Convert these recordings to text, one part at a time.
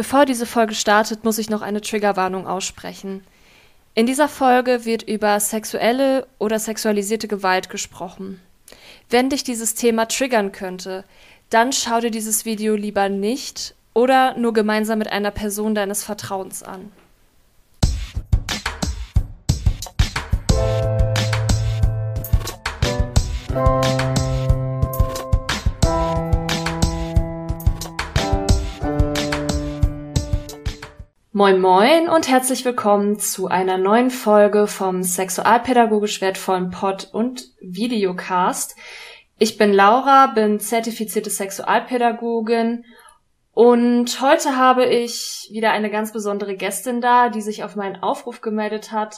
Bevor diese Folge startet, muss ich noch eine Triggerwarnung aussprechen. In dieser Folge wird über sexuelle oder sexualisierte Gewalt gesprochen. Wenn dich dieses Thema triggern könnte, dann schau dir dieses Video lieber nicht oder nur gemeinsam mit einer Person deines Vertrauens an. Moin Moin und herzlich willkommen zu einer neuen Folge vom sexualpädagogisch wertvollen Pod und Videocast. Ich bin Laura, bin zertifizierte Sexualpädagogin und heute habe ich wieder eine ganz besondere Gästin da, die sich auf meinen Aufruf gemeldet hat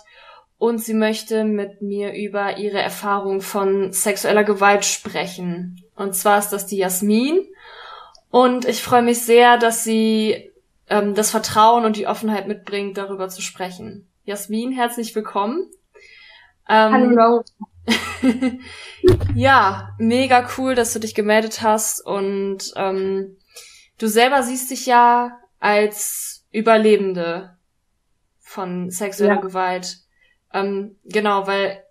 und sie möchte mit mir über ihre Erfahrung von sexueller Gewalt sprechen. Und zwar ist das die Jasmin. Und ich freue mich sehr, dass sie ähm, das Vertrauen und die Offenheit mitbringt, darüber zu sprechen. Jasmin, herzlich willkommen. Ähm, Hallo. ja, mega cool, dass du dich gemeldet hast und ähm, du selber siehst dich ja als Überlebende von sexueller ja. Gewalt. Ähm, genau, weil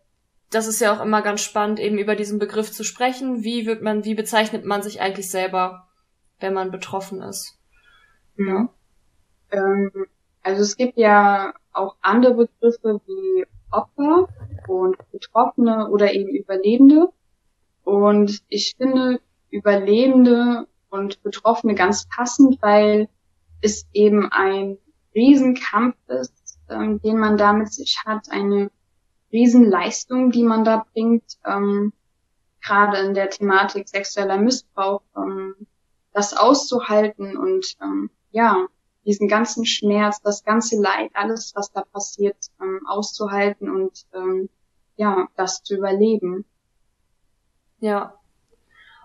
das ist ja auch immer ganz spannend, eben über diesen Begriff zu sprechen. Wie wird man, wie bezeichnet man sich eigentlich selber, wenn man betroffen ist? Ja. Ähm, also es gibt ja auch andere Begriffe wie Opfer und Betroffene oder eben Überlebende. Und ich finde Überlebende und Betroffene ganz passend, weil es eben ein Riesenkampf ist, ähm, den man da mit sich hat, eine Riesenleistung, die man da bringt, ähm, gerade in der Thematik sexueller Missbrauch, ähm, das auszuhalten und ähm, ja, diesen ganzen Schmerz, das ganze Leid, alles, was da passiert, ähm, auszuhalten und ähm, ja, das zu überleben. Ja.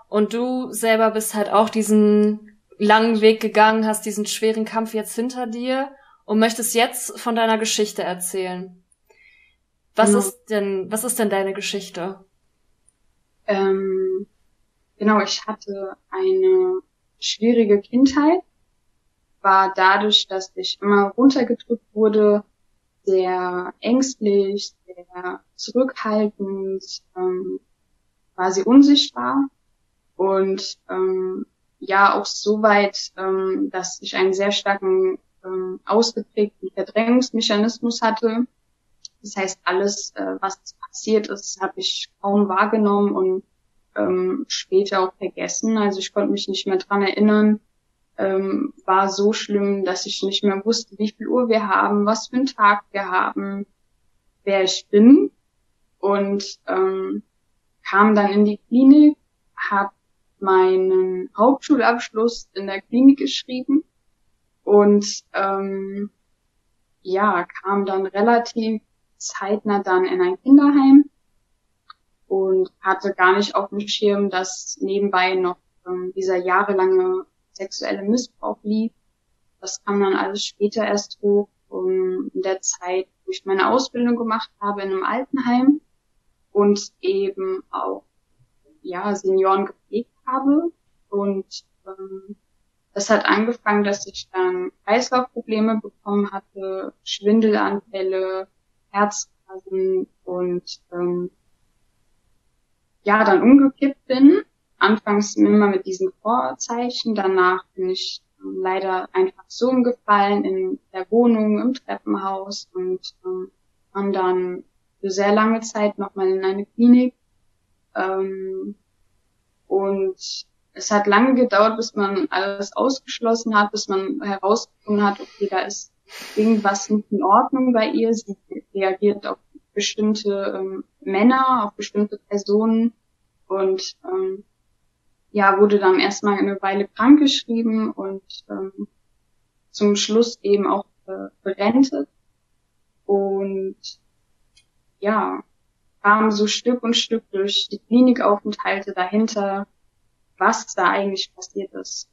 Und du selber bist halt auch diesen langen Weg gegangen, hast diesen schweren Kampf jetzt hinter dir und möchtest jetzt von deiner Geschichte erzählen. Was genau. ist denn, was ist denn deine Geschichte? Ähm, genau, ich hatte eine schwierige Kindheit war dadurch, dass ich immer runtergedrückt wurde, sehr ängstlich, sehr zurückhaltend, ähm, quasi unsichtbar und ähm, ja auch so weit, ähm, dass ich einen sehr starken ähm, ausgeprägten Verdrängungsmechanismus hatte. Das heißt, alles, äh, was passiert ist, habe ich kaum wahrgenommen und ähm, später auch vergessen. Also ich konnte mich nicht mehr dran erinnern, ähm, war so schlimm, dass ich nicht mehr wusste, wie viel Uhr wir haben, was für einen Tag wir haben, wer ich bin. Und ähm, kam dann in die Klinik, habe meinen Hauptschulabschluss in der Klinik geschrieben und ähm, ja, kam dann relativ zeitnah dann in ein Kinderheim und hatte gar nicht auf dem Schirm, dass nebenbei noch ähm, dieser jahrelange sexuelle Missbrauch lief. Das kam dann alles später erst hoch, um in der Zeit, wo ich meine Ausbildung gemacht habe in einem Altenheim und eben auch ja Senioren gepflegt habe und ähm, das hat angefangen, dass ich dann Kreislaufprobleme bekommen hatte, Schwindelanfälle, Herzrasen und ähm, ja, dann umgekippt bin anfangs immer mit diesen Vorzeichen, danach bin ich ähm, leider einfach so umgefallen in der Wohnung, im Treppenhaus und ähm, kam dann für sehr lange Zeit nochmal in eine Klinik. Ähm, und es hat lange gedauert, bis man alles ausgeschlossen hat, bis man herausgefunden hat, okay, da ist irgendwas nicht in Ordnung bei ihr. Sie reagiert auf bestimmte ähm, Männer, auf bestimmte Personen und ähm, ja, wurde dann erstmal eine Weile krankgeschrieben und ähm, zum Schluss eben auch äh, berentet. Und ja, kam so Stück und Stück durch die Klinikaufenthalte dahinter, was da eigentlich passiert ist.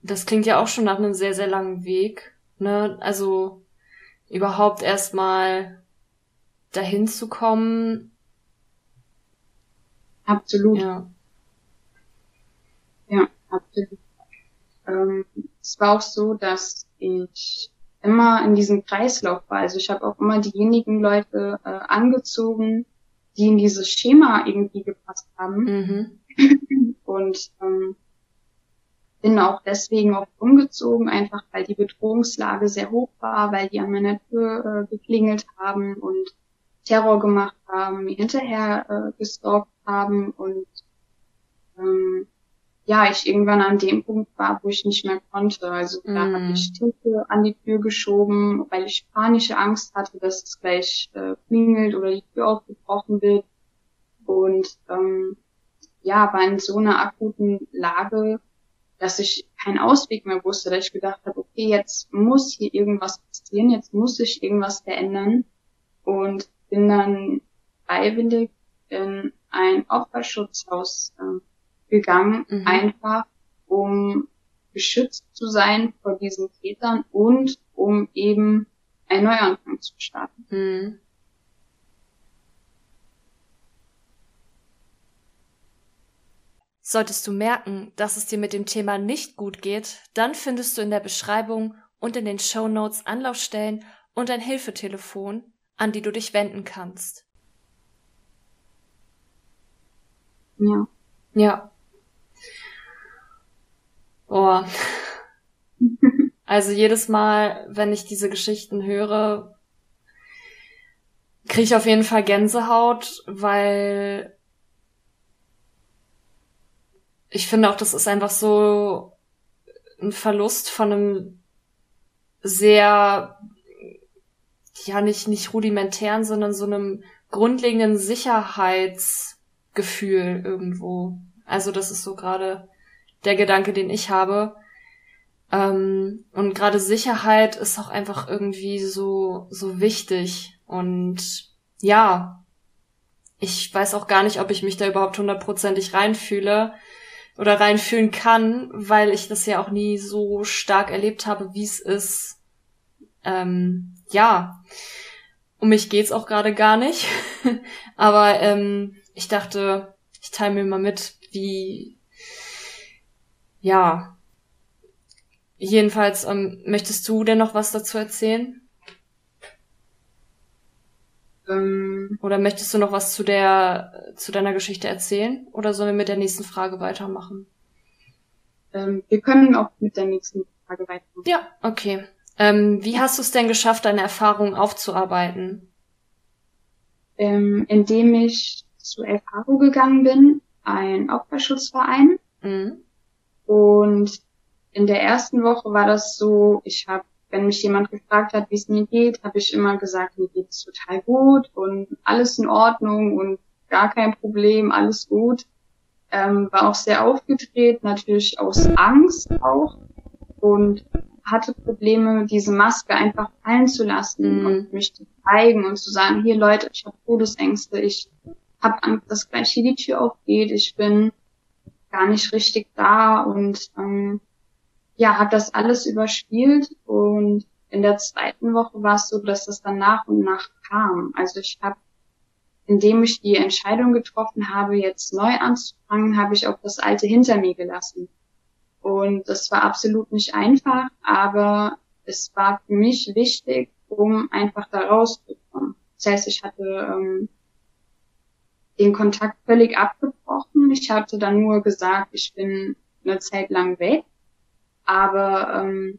Das klingt ja auch schon nach einem sehr, sehr langen Weg. Ne? Also überhaupt erstmal dahin zu kommen, Absolut. Ja. Ja, absolut. es war auch so, dass ich immer in diesem Kreislauf war. Also ich habe auch immer diejenigen Leute äh, angezogen, die in dieses Schema irgendwie gepasst haben. Mhm. Und ähm, bin auch deswegen oft umgezogen, einfach weil die Bedrohungslage sehr hoch war, weil die an meiner Tür äh, geklingelt haben und Terror gemacht haben, mir hinterher äh, gestalkt haben und ähm, ja, ich irgendwann an dem Punkt war, wo ich nicht mehr konnte. Also da mm. habe ich Hilfe an die Tür geschoben, weil ich panische Angst hatte, dass es gleich äh, klingelt oder die Tür aufgebrochen wird. Und ähm, ja, war in so einer akuten Lage, dass ich keinen Ausweg mehr wusste, dass ich gedacht habe, okay, jetzt muss hier irgendwas passieren, jetzt muss sich irgendwas verändern. Und bin dann freiwillig in ein Opferschutzhaus äh, gegangen, mhm. einfach um geschützt zu sein vor diesen Tätern und um eben einen Neuanfang zu starten. Mhm. Solltest du merken, dass es dir mit dem Thema nicht gut geht, dann findest du in der Beschreibung und in den Show Notes Anlaufstellen und ein Hilfetelefon, an die du dich wenden kannst. Ja. Ja. Boah. Also jedes Mal, wenn ich diese Geschichten höre, kriege ich auf jeden Fall Gänsehaut, weil ich finde auch, das ist einfach so ein Verlust von einem sehr, ja, nicht, nicht rudimentären, sondern so einem grundlegenden Sicherheitsgefühl irgendwo. Also das ist so gerade der Gedanke, den ich habe. Ähm, und gerade Sicherheit ist auch einfach irgendwie so, so wichtig. Und ja, ich weiß auch gar nicht, ob ich mich da überhaupt hundertprozentig reinfühle oder reinfühlen kann, weil ich das ja auch nie so stark erlebt habe, wie es ist. Ähm, ja, um mich geht's auch gerade gar nicht. Aber ähm, ich dachte, ich teile mir mal mit, wie ja. Jedenfalls, ähm, möchtest du denn noch was dazu erzählen? Ähm, Oder möchtest du noch was zu der, zu deiner Geschichte erzählen? Oder sollen wir mit der nächsten Frage weitermachen? Ähm, wir können auch mit der nächsten Frage weitermachen. Ja, okay. Ähm, wie hast du es denn geschafft, deine Erfahrungen aufzuarbeiten? Ähm, indem ich zu Erfahrung gegangen bin, ein Opferschutzverein. Mhm. Und in der ersten Woche war das so, ich habe, wenn mich jemand gefragt hat, wie es mir geht, habe ich immer gesagt, mir geht's total gut und alles in Ordnung und gar kein Problem, alles gut. Ähm, war auch sehr aufgedreht, natürlich aus Angst auch und hatte Probleme, diese Maske einfach fallen zu lassen mhm. und mich zu zeigen und zu sagen, hier Leute, ich habe Todesängste, ich habe Angst, dass gleich hier die Tür aufgeht, ich bin gar nicht richtig da und ähm, ja, hat das alles überspielt und in der zweiten Woche war es so, dass das dann nach und nach kam. Also ich habe, indem ich die Entscheidung getroffen habe, jetzt neu anzufangen, habe ich auch das Alte hinter mir gelassen. Und das war absolut nicht einfach, aber es war für mich wichtig, um einfach da rauszukommen. Das heißt, ich hatte ähm, den Kontakt völlig abgebrochen. Ich hatte dann nur gesagt, ich bin eine Zeit lang weg. Aber ähm,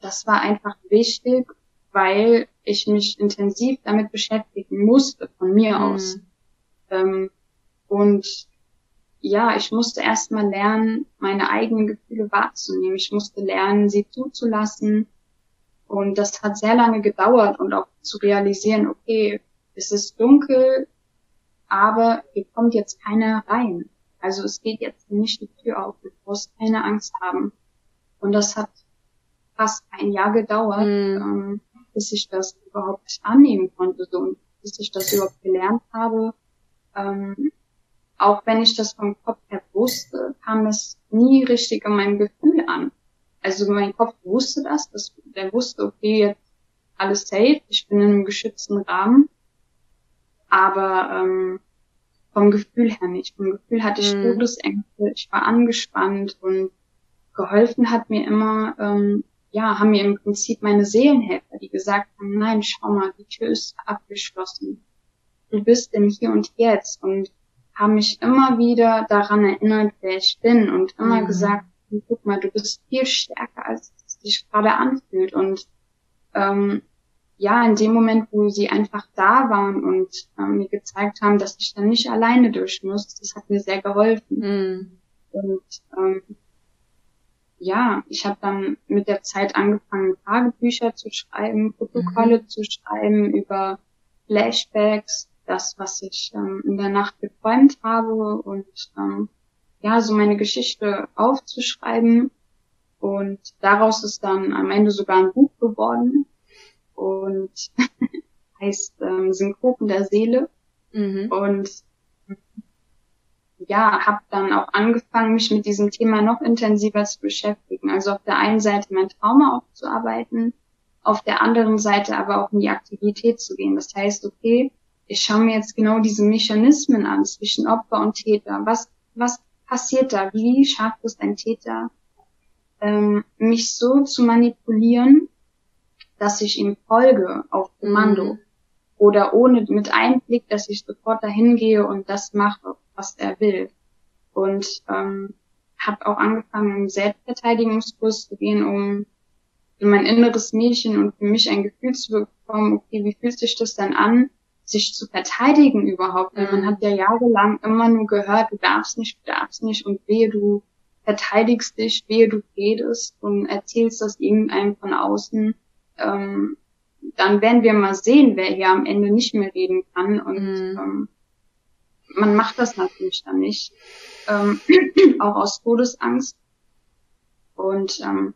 das war einfach wichtig, weil ich mich intensiv damit beschäftigen musste, von mir mhm. aus. Ähm, und ja, ich musste erstmal lernen, meine eigenen Gefühle wahrzunehmen. Ich musste lernen, sie zuzulassen. Und das hat sehr lange gedauert und auch zu realisieren, okay, es ist dunkel, aber hier kommt jetzt keiner rein. Also es geht jetzt nicht die Tür auf, du brauchst keine Angst haben. Und das hat fast ein Jahr gedauert, mhm. bis ich das überhaupt annehmen konnte so, und bis ich das überhaupt gelernt habe. Ähm, auch wenn ich das vom Kopf her wusste, kam es nie richtig in meinem Gefühl an. Also mein Kopf wusste das, das der wusste, okay, jetzt alles safe, ich bin in einem geschützten Rahmen aber ähm, vom Gefühl her nicht. Vom Gefühl hatte ich mhm. Todesängste, ich war angespannt und geholfen hat mir immer, ähm, ja, haben mir im Prinzip meine Seelenhelfer, die gesagt haben, nein, schau mal, die Tür ist abgeschlossen. Du bist im Hier und Jetzt und haben mich immer wieder daran erinnert, wer ich bin und immer mhm. gesagt, guck mal, du bist viel stärker, als es sich gerade anfühlt. Und ähm, ja, in dem Moment, wo sie einfach da waren und ähm, mir gezeigt haben, dass ich dann nicht alleine durch muss, das hat mir sehr geholfen. Mhm. Und ähm, ja, ich habe dann mit der Zeit angefangen, Tagebücher zu schreiben, Protokolle mhm. zu schreiben über Flashbacks, das, was ich ähm, in der Nacht geträumt habe und ähm, ja, so meine Geschichte aufzuschreiben. Und daraus ist dann am Ende sogar ein Buch geworden und heißt ähm, Synkopen der Seele. Mhm. Und ja, habe dann auch angefangen, mich mit diesem Thema noch intensiver zu beschäftigen. Also auf der einen Seite mein Trauma aufzuarbeiten, auf der anderen Seite aber auch in die Aktivität zu gehen. Das heißt, okay, ich schaue mir jetzt genau diese Mechanismen an zwischen Opfer und Täter. Was, was passiert da? Wie schafft es ein Täter, ähm, mich so zu manipulieren, dass ich ihm folge auf Kommando? Mhm. Oder ohne mit Einblick, dass ich sofort dahin gehe und das mache, was er will. Und ähm, habe auch angefangen, im Selbstverteidigungskurs zu gehen, um für mein inneres Mädchen und für mich ein Gefühl zu bekommen, okay, wie fühlt sich das dann an, sich zu verteidigen überhaupt? Weil man mhm. hat ja jahrelang immer nur gehört, du darfst nicht, du darfst nicht und wehe, du verteidigst dich, wehe, du redest und erzählst das irgendeinem von außen. Ähm, dann werden wir mal sehen, wer hier am Ende nicht mehr reden kann und mhm. ähm, man macht das natürlich dann nicht, ähm, auch aus Todesangst. Und ähm,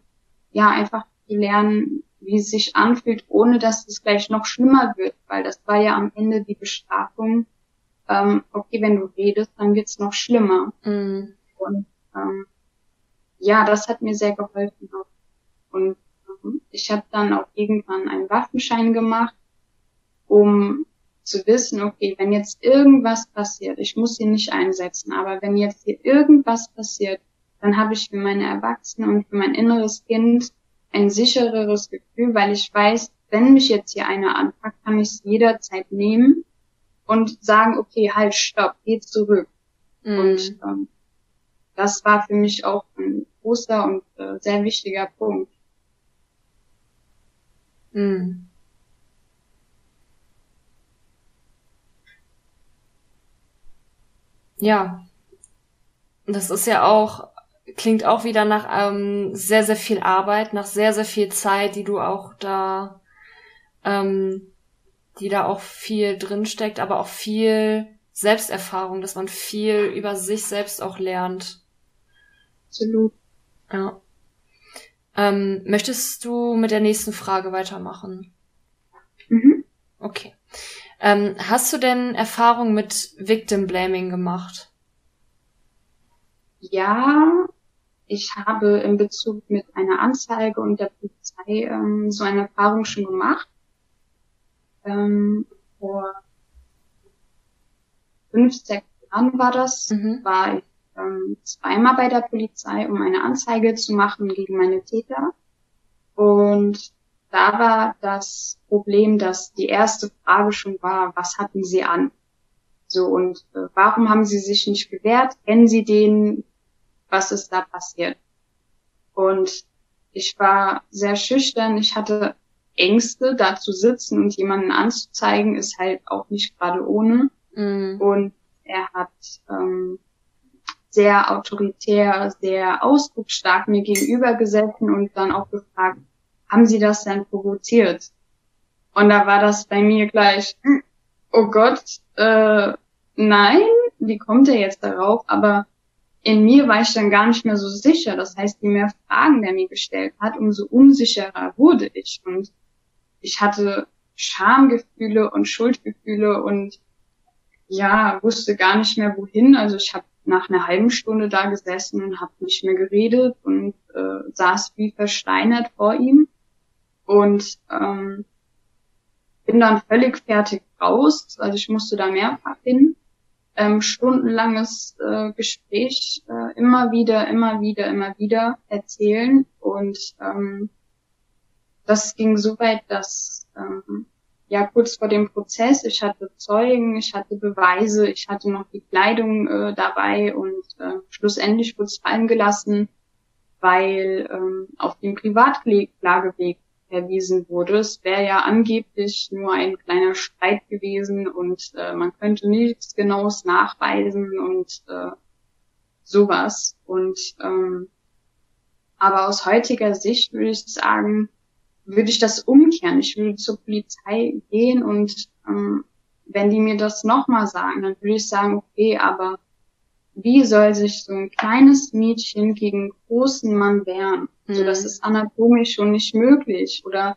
ja, einfach lernen, wie es sich anfühlt, ohne dass es gleich noch schlimmer wird, weil das war ja am Ende die Bestrafung. Ähm, okay, wenn du redest, dann wird's noch schlimmer. Mhm. Und ähm, ja, das hat mir sehr geholfen. Auch. Und ähm, ich habe dann auch irgendwann einen Waffenschein gemacht, um zu wissen, okay, wenn jetzt irgendwas passiert, ich muss sie nicht einsetzen, aber wenn jetzt hier irgendwas passiert, dann habe ich für meine Erwachsenen und für mein inneres Kind ein sichereres Gefühl, weil ich weiß, wenn mich jetzt hier einer anpackt, kann ich es jederzeit nehmen und sagen, okay, halt, stopp, geh zurück. Mhm. Und ähm, das war für mich auch ein großer und äh, sehr wichtiger Punkt. Mhm. Ja, das ist ja auch, klingt auch wieder nach ähm, sehr, sehr viel Arbeit, nach sehr, sehr viel Zeit, die du auch da, ähm, die da auch viel drinsteckt, aber auch viel Selbsterfahrung, dass man viel über sich selbst auch lernt. Absolut. Ja. Ähm, möchtest du mit der nächsten Frage weitermachen? Mhm. Okay. Ähm, hast du denn Erfahrung mit Victim Blaming gemacht? Ja, ich habe in Bezug mit einer Anzeige und der Polizei ähm, so eine Erfahrung schon gemacht. Ähm, vor fünf, sechs Jahren war das, mhm. war ich ähm, zweimal bei der Polizei, um eine Anzeige zu machen gegen meine Täter. Und da war das Problem, dass die erste Frage schon war, was hatten sie an? So, und äh, warum haben sie sich nicht gewehrt? Kennen sie den? Was ist da passiert? Und ich war sehr schüchtern. Ich hatte Ängste, da zu sitzen und jemanden anzuzeigen, ist halt auch nicht gerade ohne. Mhm. Und er hat ähm, sehr autoritär, sehr ausdrucksstark mir gegenüber gesessen und dann auch gefragt, haben Sie das denn provoziert? Und da war das bei mir gleich, oh Gott, äh, nein, wie kommt er jetzt darauf? Aber in mir war ich dann gar nicht mehr so sicher. Das heißt, je mehr Fragen der mir gestellt hat, umso unsicherer wurde ich. Und ich hatte Schamgefühle und Schuldgefühle und ja, wusste gar nicht mehr wohin. Also ich habe nach einer halben Stunde da gesessen und habe nicht mehr geredet und äh, saß wie versteinert vor ihm und ähm, bin dann völlig fertig raus. Also ich musste da mehrfach hin ähm, stundenlanges äh, Gespräch äh, immer wieder, immer wieder, immer wieder erzählen. Und ähm, das ging so weit, dass ähm, ja kurz vor dem Prozess, ich hatte Zeugen, ich hatte Beweise, ich hatte noch die Kleidung äh, dabei und äh, schlussendlich wurde es fallen gelassen, weil ähm, auf dem Privatklageweg verwiesen wurde. Es wäre ja angeblich nur ein kleiner Streit gewesen und äh, man könnte nichts Genaues nachweisen und äh, sowas. Und ähm, aber aus heutiger Sicht würde ich sagen, würde ich das umkehren. Ich würde zur Polizei gehen und ähm, wenn die mir das nochmal sagen, dann würde ich sagen, okay, aber wie soll sich so ein kleines Mädchen gegen einen großen Mann wehren? Mhm. So, das ist anatomisch schon nicht möglich. Oder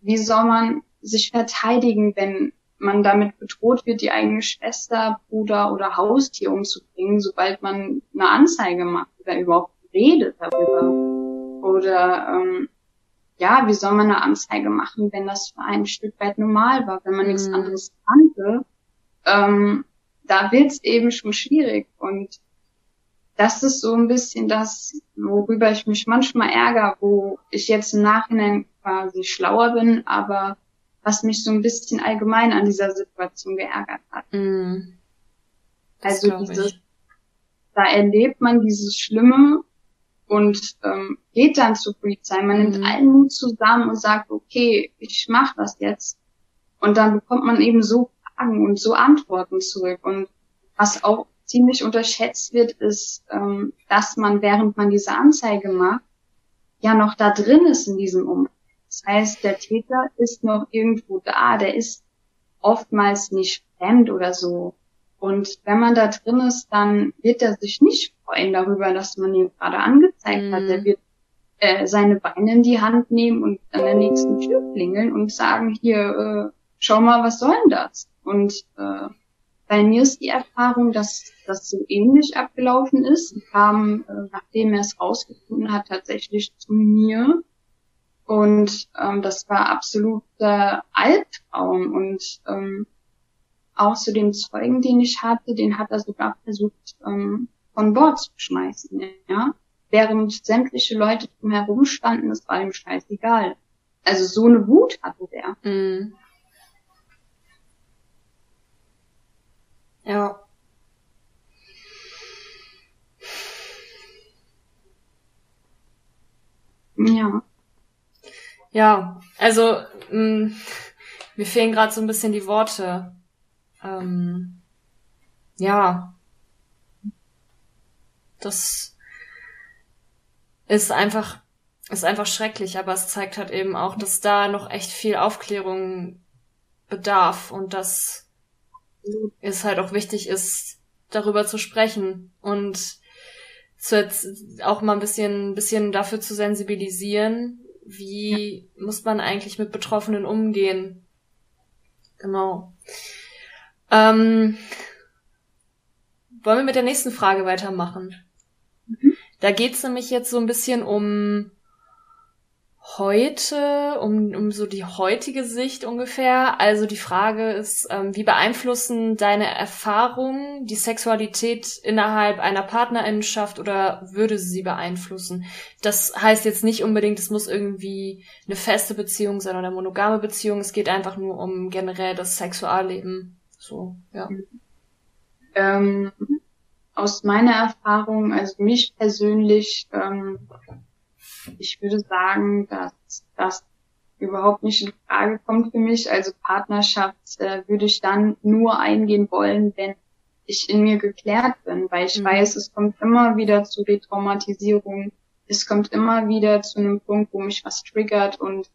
wie soll man sich verteidigen, wenn man damit bedroht wird, die eigene Schwester, Bruder oder Haustier umzubringen, sobald man eine Anzeige macht oder überhaupt redet darüber? Oder ähm, ja, wie soll man eine Anzeige machen, wenn das für ein Stück weit normal war, wenn man mhm. nichts anderes kannte? Ähm, da wird's eben schon schwierig. Und das ist so ein bisschen das, worüber ich mich manchmal ärgere, wo ich jetzt im Nachhinein quasi schlauer bin, aber was mich so ein bisschen allgemein an dieser Situation geärgert hat. Mm, also dieses, da erlebt man dieses Schlimme und ähm, geht dann zur Polizei. Man nimmt mm. allen Mut zusammen und sagt, okay, ich mach das jetzt. Und dann bekommt man eben so Fragen und so Antworten zurück. Und was auch ziemlich unterschätzt wird, ist, ähm, dass man, während man diese Anzeige macht, ja noch da drin ist in diesem Umfeld. Das heißt, der Täter ist noch irgendwo da, der ist oftmals nicht fremd oder so. Und wenn man da drin ist, dann wird er sich nicht freuen darüber, dass man ihn gerade angezeigt mhm. hat. Er wird äh, seine Beine in die Hand nehmen und an der nächsten Tür klingeln und sagen, hier, äh, schau mal, was soll denn das? Und äh, bei mir ist die Erfahrung, dass das so ähnlich abgelaufen ist. kam, äh, nachdem er es rausgefunden hat, tatsächlich zu mir. Und ähm, das war absoluter Albtraum. Und ähm, auch zu dem Zeugen, den ich hatte, den hat er sogar versucht, ähm, von Bord zu schmeißen. Ja? Während sämtliche Leute drumherum standen, das war ihm scheißegal. Also so eine Wut hatte der. Mm. Ja, also mh, mm, mir fehlen gerade so ein bisschen die Worte. Ähm, ja. Das ist einfach, ist einfach schrecklich, aber es zeigt halt eben auch, dass da noch echt viel Aufklärung bedarf und dass es halt auch wichtig ist, darüber zu sprechen und zu jetzt auch mal ein bisschen, bisschen dafür zu sensibilisieren, wie ja. muss man eigentlich mit Betroffenen umgehen. Genau. Ähm, wollen wir mit der nächsten Frage weitermachen? Mhm. Da geht's nämlich jetzt so ein bisschen um heute, um, um so die heutige Sicht ungefähr. Also die Frage ist, ähm, wie beeinflussen deine Erfahrungen die Sexualität innerhalb einer Partnerinnenschaft oder würde sie beeinflussen? Das heißt jetzt nicht unbedingt, es muss irgendwie eine feste Beziehung sein oder eine monogame Beziehung. Es geht einfach nur um generell das Sexualleben. So, ja. Ähm, aus meiner Erfahrung, also mich persönlich, ähm, ich würde sagen, dass das überhaupt nicht in Frage kommt für mich. Also Partnerschaft äh, würde ich dann nur eingehen wollen, wenn ich in mir geklärt bin, weil ich mhm. weiß, es kommt immer wieder zu Retraumatisierung. Es kommt immer wieder zu einem Punkt, wo mich was triggert und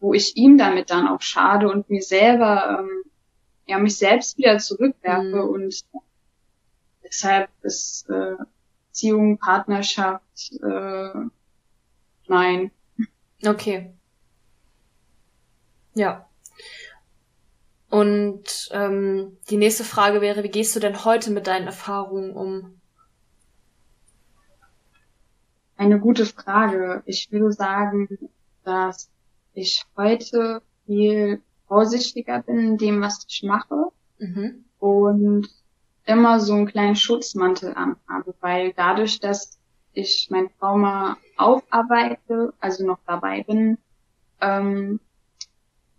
wo ich ihm damit dann auch schade und mir selber, ähm, ja, mich selbst wieder zurückwerfe mhm. und deshalb ist äh, Beziehung, Partnerschaft, äh, Nein. Okay. Ja. Und ähm, die nächste Frage wäre, wie gehst du denn heute mit deinen Erfahrungen um? Eine gute Frage. Ich würde sagen, dass ich heute viel vorsichtiger bin in dem, was ich mache. Mhm. Und immer so einen kleinen Schutzmantel anhabe, weil dadurch, dass ich mein Trauma aufarbeite, also noch dabei bin, ähm,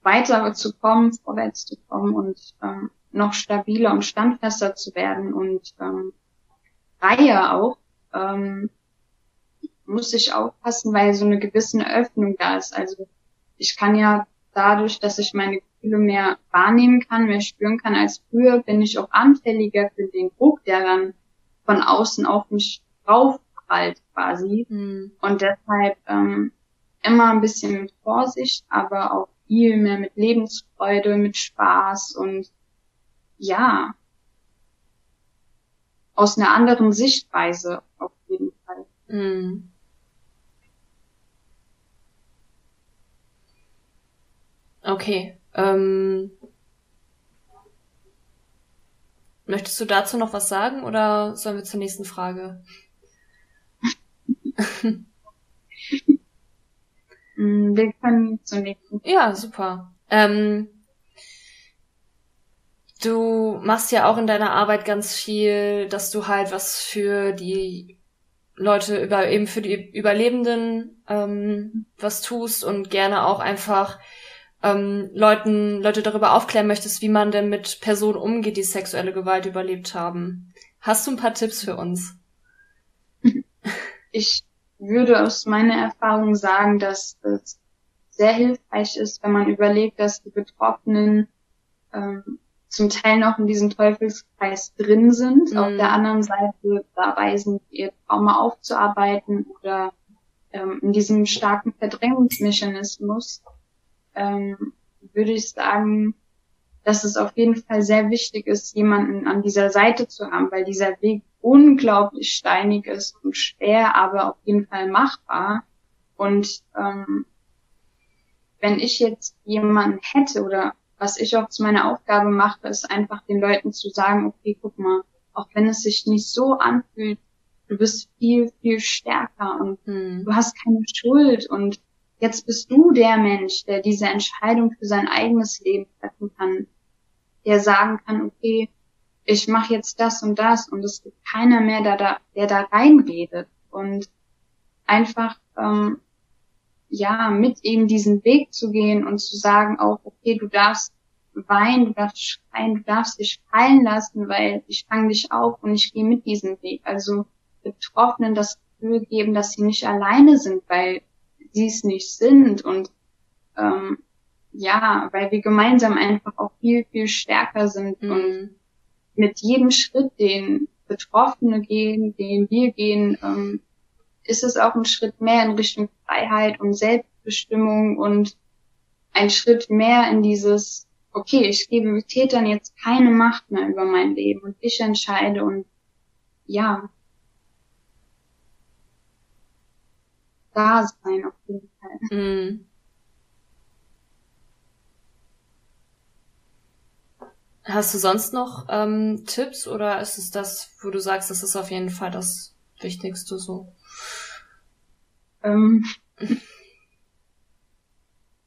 weiter zu kommen, vorwärts zu kommen und ähm, noch stabiler und standfester zu werden und ähm, Reihe auch, ähm, muss ich aufpassen, weil so eine gewisse Öffnung da ist. Also ich kann ja dadurch, dass ich meine Gefühle mehr wahrnehmen kann, mehr spüren kann als früher, bin ich auch anfälliger für den Druck, der dann von außen auf mich draufprallt quasi. Mhm. Und deshalb ähm, immer ein bisschen mit Vorsicht, aber auch viel mehr mit Lebensfreude, mit Spaß und ja, aus einer anderen Sichtweise auf jeden Fall. Mhm. Okay. Ähm, möchtest du dazu noch was sagen oder sollen wir zur nächsten Frage? Mm, wir können zur nächsten. Ja, super. Ähm, du machst ja auch in deiner Arbeit ganz viel, dass du halt was für die Leute über eben für die Überlebenden ähm, was tust und gerne auch einfach ähm, Leuten, Leute darüber aufklären möchtest, wie man denn mit Personen umgeht, die sexuelle Gewalt überlebt haben. Hast du ein paar Tipps für uns? Ich würde aus meiner Erfahrung sagen, dass es sehr hilfreich ist, wenn man überlegt, dass die Betroffenen ähm, zum Teil noch in diesem Teufelskreis drin sind, mhm. auf der anderen Seite dabei sind, ihr Trauma aufzuarbeiten oder ähm, in diesem starken Verdrängungsmechanismus ähm, würde ich sagen, dass es auf jeden Fall sehr wichtig ist, jemanden an dieser Seite zu haben, weil dieser Weg unglaublich steinig ist und schwer, aber auf jeden Fall machbar. Und ähm, wenn ich jetzt jemanden hätte oder was ich auch zu meiner Aufgabe mache, ist einfach den Leuten zu sagen, okay, guck mal, auch wenn es sich nicht so anfühlt, du bist viel, viel stärker und hm. du hast keine Schuld und Jetzt bist du der Mensch, der diese Entscheidung für sein eigenes Leben treffen kann, der sagen kann, okay, ich mache jetzt das und das und es gibt keiner mehr, der da, der da reinredet und einfach ähm, ja mit eben diesen Weg zu gehen und zu sagen auch, okay, du darfst weinen, du darfst schreien, du darfst dich fallen lassen, weil ich fange dich auf und ich gehe mit diesem Weg. Also Betroffenen das Gefühl geben, dass sie nicht alleine sind, weil sie es nicht sind und ähm, ja, weil wir gemeinsam einfach auch viel, viel stärker sind mhm. und mit jedem Schritt, den Betroffene gehen, den wir gehen, ähm, ist es auch ein Schritt mehr in Richtung Freiheit und Selbstbestimmung und ein Schritt mehr in dieses, okay, ich gebe Tätern jetzt keine Macht mehr über mein Leben und ich entscheide und ja, da sein auf jeden Fall. Mhm. Hast du sonst noch ähm, Tipps oder ist es das, wo du sagst, das ist auf jeden Fall das Wichtigste so? Ähm,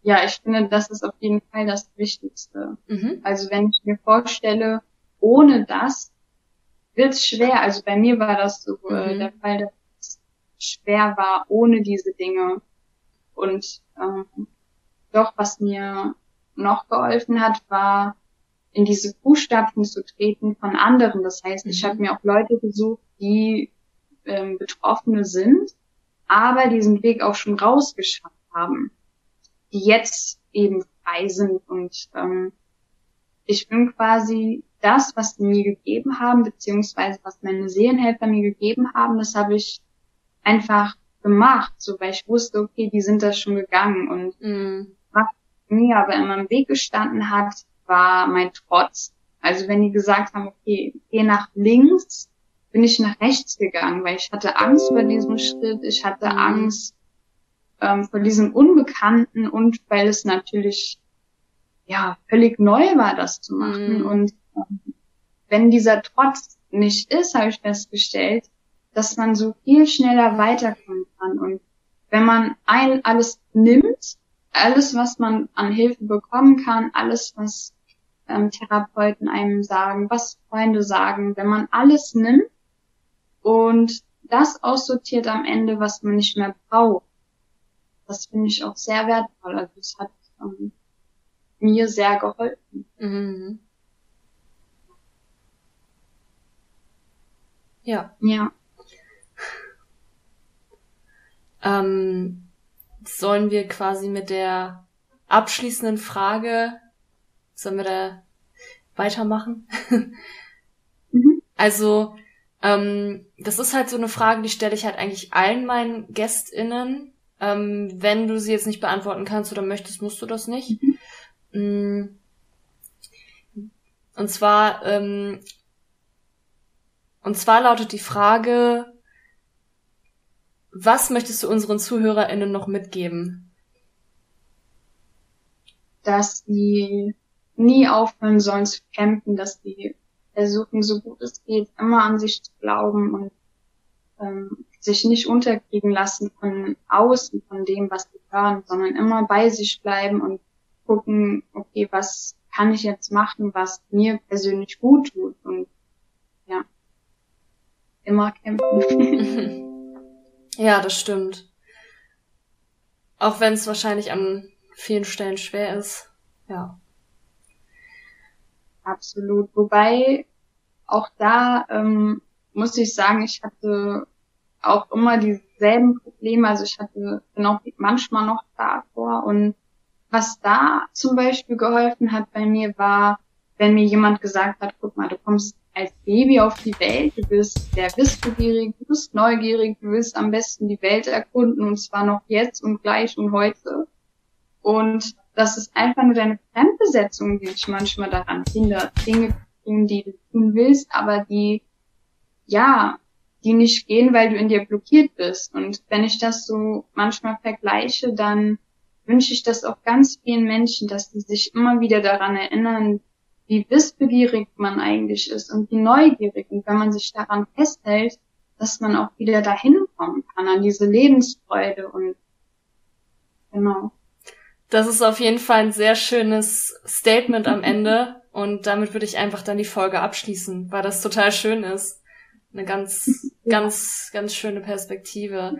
ja, ich finde, das ist auf jeden Fall das Wichtigste. Mhm. Also wenn ich mir vorstelle, ohne das wird es schwer. Also bei mir war das so äh, mhm. der Fall, dass schwer war ohne diese Dinge. Und ähm, doch, was mir noch geholfen hat, war in diese Fußstapfen zu treten von anderen. Das heißt, ich mhm. habe mir auch Leute gesucht, die ähm, Betroffene sind, aber diesen Weg auch schon rausgeschafft haben, die jetzt eben frei sind. Und ähm, ich bin quasi das, was die mir gegeben haben, beziehungsweise was meine Seelenhelfer mir gegeben haben, das habe ich einfach gemacht, so weil ich wusste, okay, die sind das schon gegangen und mhm. was mir aber immer im Weg gestanden hat, war mein Trotz. Also wenn die gesagt haben, okay, geh nach links, bin ich nach rechts gegangen, weil ich hatte Angst vor diesem Schritt, ich hatte mhm. Angst ähm, vor diesem Unbekannten und weil es natürlich ja völlig neu war, das zu machen. Mhm. Und ähm, wenn dieser Trotz nicht ist, habe ich festgestellt, dass man so viel schneller weiterkommen kann. Und wenn man ein alles nimmt, alles, was man an Hilfe bekommen kann, alles, was ähm, Therapeuten einem sagen, was Freunde sagen, wenn man alles nimmt und das aussortiert am Ende, was man nicht mehr braucht. Das finde ich auch sehr wertvoll. Also es hat ähm, mir sehr geholfen. Mhm. Ja. Ja. Ähm, sollen wir quasi mit der abschließenden Frage, sollen wir da weitermachen? mhm. Also, ähm, das ist halt so eine Frage, die stelle ich halt eigentlich allen meinen GästInnen. Ähm, wenn du sie jetzt nicht beantworten kannst oder möchtest, musst du das nicht. Mhm. Mm. Und zwar, ähm, und zwar lautet die Frage, was möchtest du unseren ZuhörerInnen noch mitgeben? Dass die nie aufhören sollen zu campen, dass die versuchen, so gut es geht, immer an sich zu glauben und ähm, sich nicht unterkriegen lassen von außen, von dem, was sie hören, sondern immer bei sich bleiben und gucken, okay, was kann ich jetzt machen, was mir persönlich gut tut und ja, immer kämpfen. ja, das stimmt. Auch wenn es wahrscheinlich an vielen Stellen schwer ist. Ja. Absolut. Wobei auch da ähm, muss ich sagen, ich hatte auch immer dieselben Probleme. Also ich hatte bin auch manchmal noch davor und was da zum Beispiel geholfen hat bei mir war, wenn mir jemand gesagt hat, guck mal, du kommst als Baby auf die Welt, du bist sehr wissbegierig, du bist neugierig, du willst am besten die Welt erkunden und zwar noch jetzt und gleich und heute. Und das ist einfach nur deine Fremdbesetzung, die dich manchmal daran hindert, Dinge zu tun, die du tun willst, aber die, ja, die nicht gehen, weil du in dir blockiert bist. Und wenn ich das so manchmal vergleiche, dann wünsche ich das auch ganz vielen Menschen, dass die sich immer wieder daran erinnern, wie wissbegierig man eigentlich ist und wie neugierig. Und wenn man sich daran festhält, dass man auch wieder dahin kommen kann, an diese Lebensfreude und genau. Das ist auf jeden Fall ein sehr schönes Statement am Ende. Und damit würde ich einfach dann die Folge abschließen, weil das total schön ist. Eine ganz, ganz, ganz schöne Perspektive.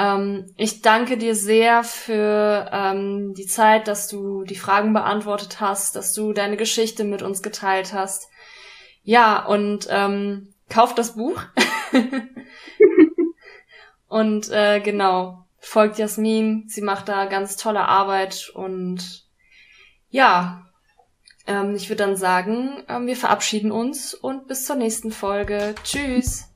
Ähm, ich danke dir sehr für ähm, die Zeit, dass du die Fragen beantwortet hast, dass du deine Geschichte mit uns geteilt hast. Ja, und ähm, kauf das Buch. und äh, genau, folgt Jasmin. Sie macht da ganz tolle Arbeit und ja, ähm, ich würde dann sagen, ähm, wir verabschieden uns und bis zur nächsten Folge. Tschüss.